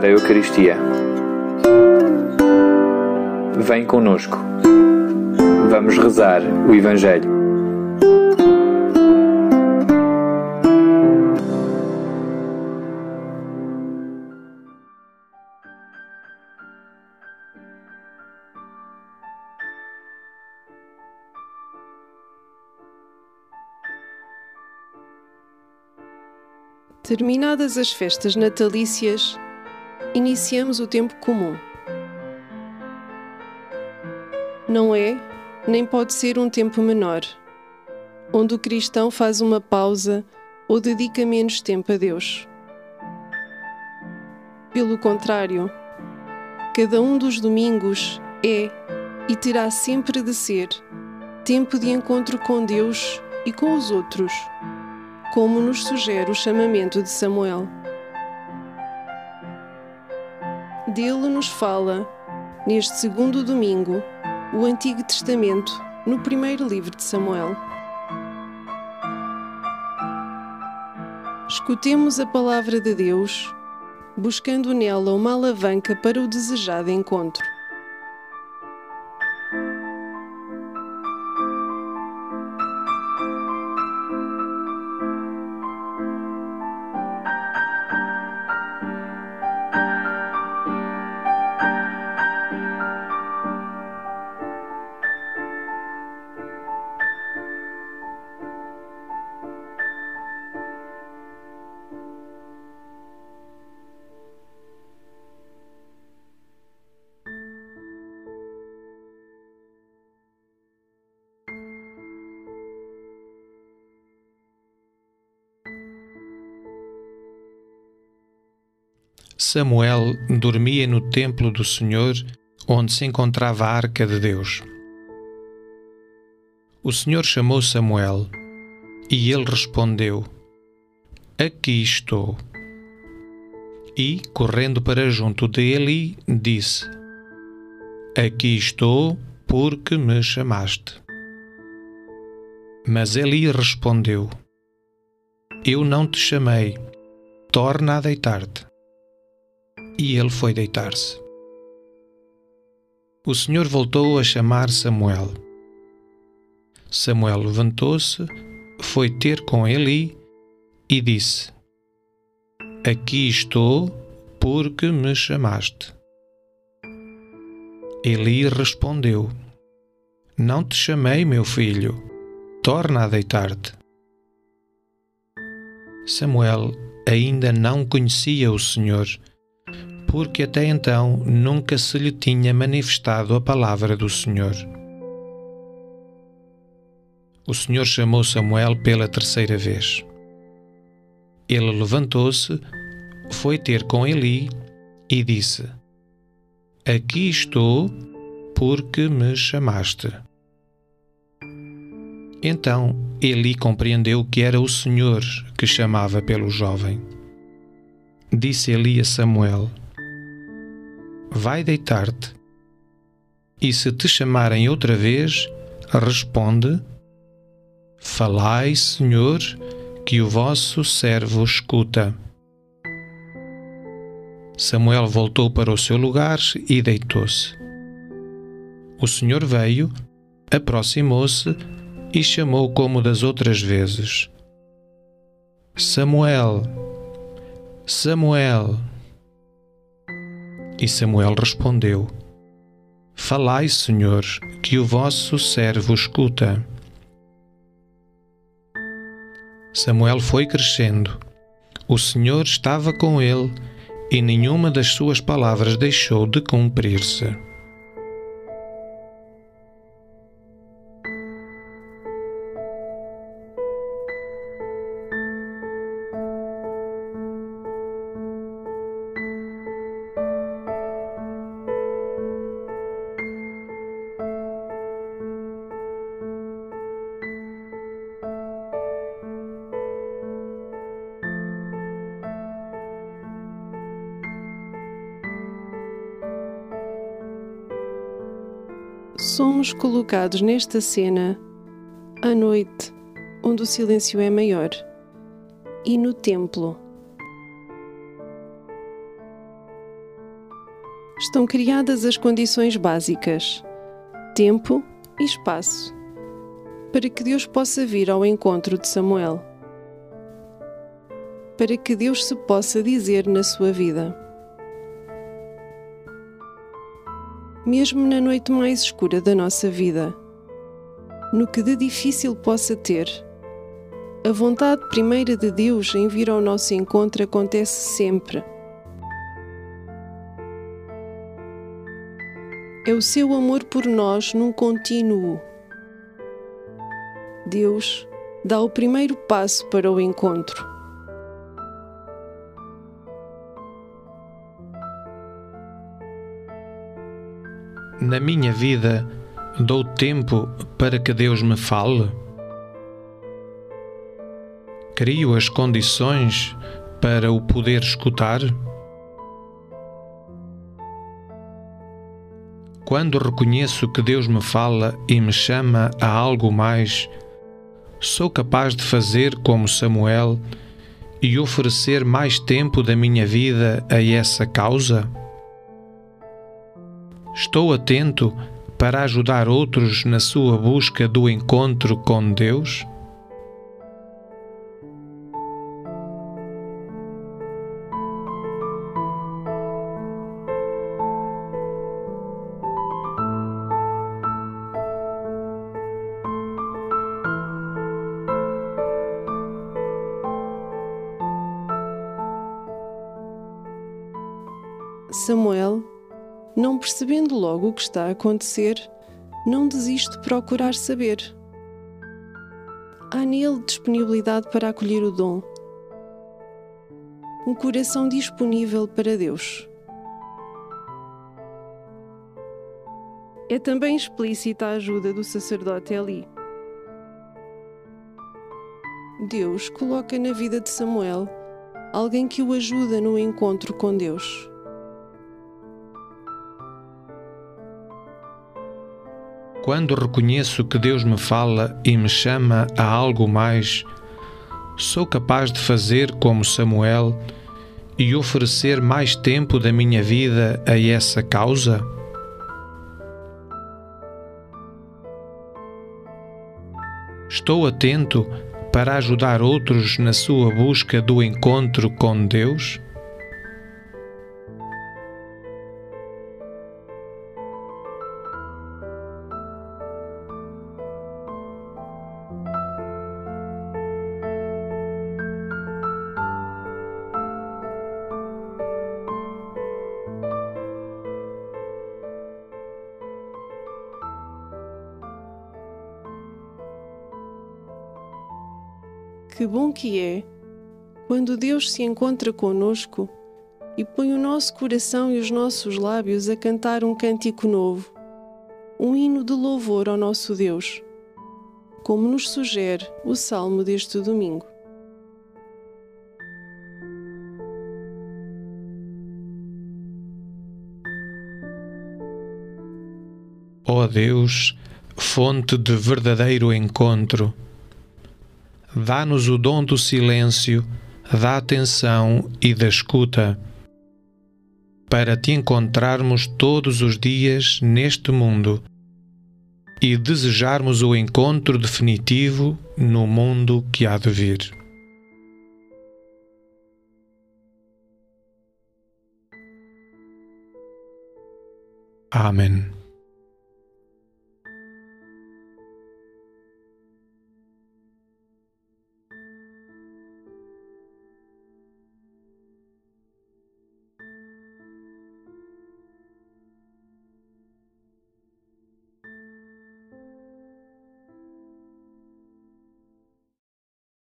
Preparar a Eucaristia. Vem conosco. Vamos rezar o Evangelho. Terminadas as festas natalícias, iniciamos o tempo comum. Não é, nem pode ser um tempo menor, onde o cristão faz uma pausa ou dedica menos tempo a Deus. Pelo contrário, cada um dos domingos é e terá sempre de ser tempo de encontro com Deus e com os outros como nos sugere o chamamento de Samuel. Dele nos fala, neste segundo domingo, o Antigo Testamento, no primeiro livro de Samuel. Escutemos a palavra de Deus, buscando nela uma alavanca para o desejado encontro. Samuel dormia no templo do Senhor, onde se encontrava a arca de Deus. O Senhor chamou Samuel, e ele respondeu: Aqui estou. E, correndo para junto de Eli, disse: Aqui estou, porque me chamaste. Mas Eli respondeu: Eu não te chamei, torna a deitar-te e ele foi deitar-se. O Senhor voltou a chamar Samuel. Samuel levantou-se, foi ter com Eli e disse: Aqui estou, porque me chamaste. Eli respondeu: Não te chamei, meu filho, torna a deitar-te. Samuel ainda não conhecia o Senhor porque até então nunca se lhe tinha manifestado a palavra do Senhor. O Senhor chamou Samuel pela terceira vez. Ele levantou-se, foi ter com Eli e disse: Aqui estou, porque me chamaste. Então Eli compreendeu que era o Senhor que chamava pelo jovem. Disse Eli a Samuel: vai deitar-te. E se te chamarem outra vez, responde: Falai, Senhor, que o vosso servo escuta. Samuel voltou para o seu lugar e deitou-se. O Senhor veio, aproximou-se e chamou como das outras vezes: Samuel, Samuel. E Samuel respondeu: Falai, Senhor, que o vosso servo escuta. Samuel foi crescendo. O Senhor estava com ele e nenhuma das suas palavras deixou de cumprir-se. Somos colocados nesta cena à noite, onde o silêncio é maior, e no templo. estão criadas as condições básicas, tempo e espaço, para que Deus possa vir ao encontro de Samuel. Para que Deus se possa dizer na sua vida. Mesmo na noite mais escura da nossa vida, no que de difícil possa ter, a vontade primeira de Deus em vir ao nosso encontro acontece sempre. É o seu amor por nós num contínuo. Deus dá o primeiro passo para o encontro. Na minha vida, dou tempo para que Deus me fale? crio as condições para o poder escutar? Quando reconheço que Deus me fala e me chama a algo mais, sou capaz de fazer como Samuel e oferecer mais tempo da minha vida a essa causa? Estou atento para ajudar outros na sua busca do encontro com Deus? Samuel, não percebendo logo o que está a acontecer, não desiste de procurar saber. Há nele disponibilidade para acolher o dom, um coração disponível para Deus. É também explícita a ajuda do sacerdote Eli. Deus coloca na vida de Samuel alguém que o ajuda no encontro com Deus. Quando reconheço que Deus me fala e me chama a algo mais, sou capaz de fazer como Samuel e oferecer mais tempo da minha vida a essa causa? Estou atento para ajudar outros na sua busca do encontro com Deus? Que bom que é quando Deus se encontra conosco e põe o nosso coração e os nossos lábios a cantar um cântico novo, um hino de louvor ao nosso Deus, como nos sugere o salmo deste domingo. Ó oh Deus, fonte de verdadeiro encontro, dá-nos o dom do silêncio, da atenção e da escuta, para te encontrarmos todos os dias neste mundo e desejarmos o encontro definitivo no mundo que há de vir. Amém.